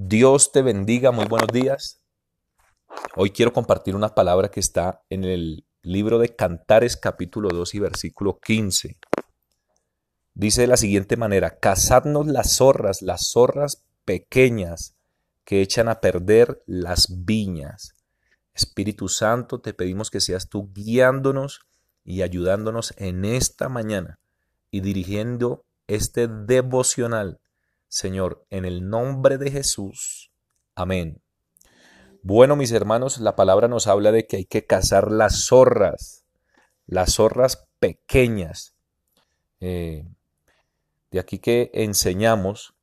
Dios te bendiga, muy buenos días. Hoy quiero compartir una palabra que está en el libro de Cantares capítulo 2 y versículo 15. Dice de la siguiente manera, cazadnos las zorras, las zorras pequeñas que echan a perder las viñas. Espíritu Santo, te pedimos que seas tú guiándonos y ayudándonos en esta mañana y dirigiendo este devocional Señor, en el nombre de Jesús. Amén. Bueno, mis hermanos, la palabra nos habla de que hay que cazar las zorras, las zorras pequeñas. Eh, de aquí que enseñamos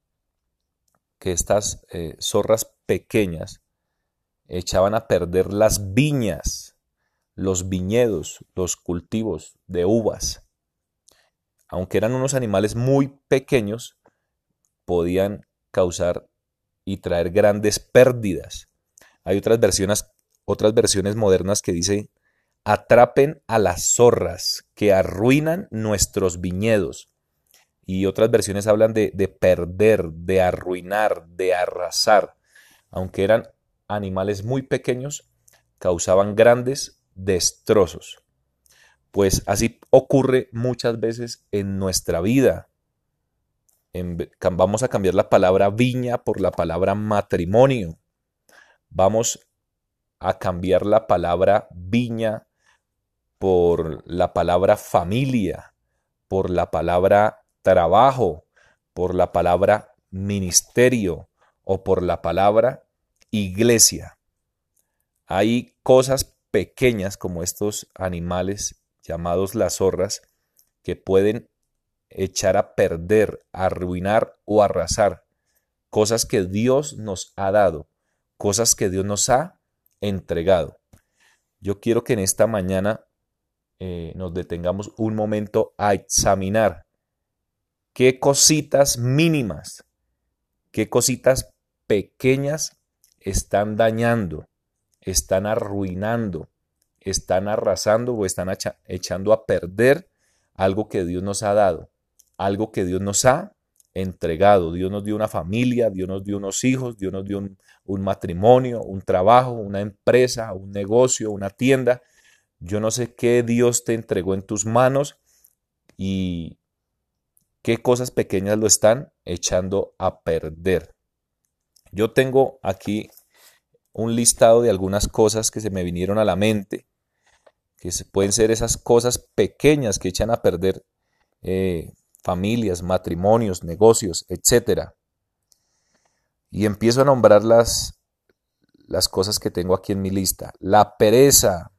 que estas eh, zorras pequeñas echaban a perder las viñas, los viñedos, los cultivos de uvas. Aunque eran unos animales muy pequeños, podían causar y traer grandes pérdidas. Hay otras versiones, otras versiones modernas que dicen, atrapen a las zorras que arruinan nuestros viñedos. Y otras versiones hablan de, de perder, de arruinar, de arrasar. Aunque eran animales muy pequeños, causaban grandes destrozos. Pues así ocurre muchas veces en nuestra vida vamos a cambiar la palabra viña por la palabra matrimonio. Vamos a cambiar la palabra viña por la palabra familia, por la palabra trabajo, por la palabra ministerio o por la palabra iglesia. Hay cosas pequeñas como estos animales llamados las zorras que pueden echar a perder, arruinar o arrasar cosas que Dios nos ha dado, cosas que Dios nos ha entregado. Yo quiero que en esta mañana eh, nos detengamos un momento a examinar qué cositas mínimas, qué cositas pequeñas están dañando, están arruinando, están arrasando o están echando a perder algo que Dios nos ha dado algo que Dios nos ha entregado. Dios nos dio una familia, Dios nos dio unos hijos, Dios nos dio un, matrimonio, un trabajo, una empresa, un negocio, una tienda. Yo no sé qué Dios te entregó en tus manos y qué cosas pequeñas lo están echando a perder. Yo tengo aquí un listado de algunas cosas que se me vinieron a la mente, que pueden ser esas cosas pequeñas que echan a perder eh, familias, matrimonios, negocios, etc. Y empiezo a nombrar las, las cosas que tengo aquí en mi lista. La pereza,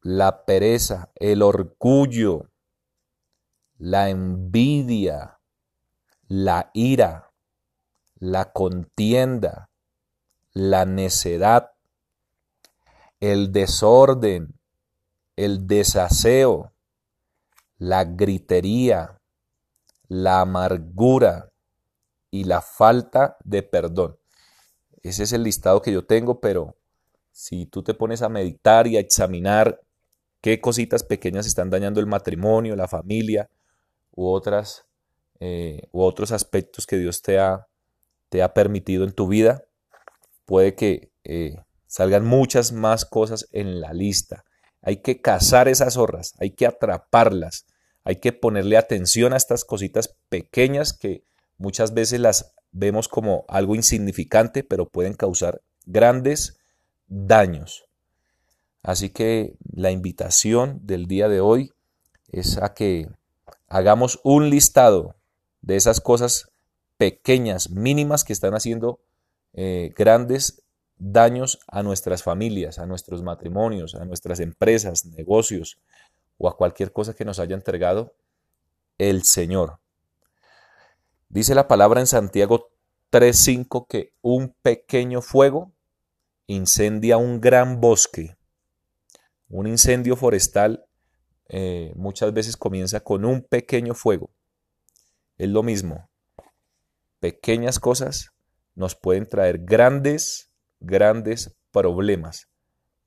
la pereza, el orgullo, la envidia, la ira, la contienda, la necedad, el desorden, el desaseo, la gritería, la amargura y la falta de perdón. Ese es el listado que yo tengo, pero si tú te pones a meditar y a examinar qué cositas pequeñas están dañando el matrimonio, la familia u otras eh, u otros aspectos que Dios te ha, te ha permitido en tu vida, puede que eh, salgan muchas más cosas en la lista. Hay que cazar esas zorras, hay que atraparlas, hay que ponerle atención a estas cositas pequeñas que muchas veces las vemos como algo insignificante, pero pueden causar grandes daños. Así que la invitación del día de hoy es a que hagamos un listado de esas cosas pequeñas, mínimas que están haciendo eh, grandes daños a nuestras familias, a nuestros matrimonios, a nuestras empresas, negocios o a cualquier cosa que nos haya entregado el Señor. Dice la palabra en Santiago 3.5 que un pequeño fuego incendia un gran bosque. Un incendio forestal eh, muchas veces comienza con un pequeño fuego. Es lo mismo. Pequeñas cosas nos pueden traer grandes grandes problemas.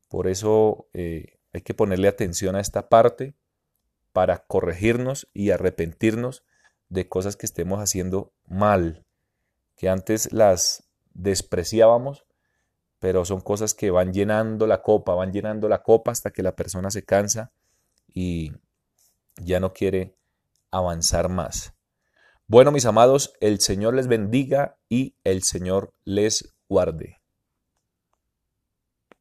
Por eso eh, hay que ponerle atención a esta parte para corregirnos y arrepentirnos de cosas que estemos haciendo mal, que antes las despreciábamos, pero son cosas que van llenando la copa, van llenando la copa hasta que la persona se cansa y ya no quiere avanzar más. Bueno, mis amados, el Señor les bendiga y el Señor les guarde.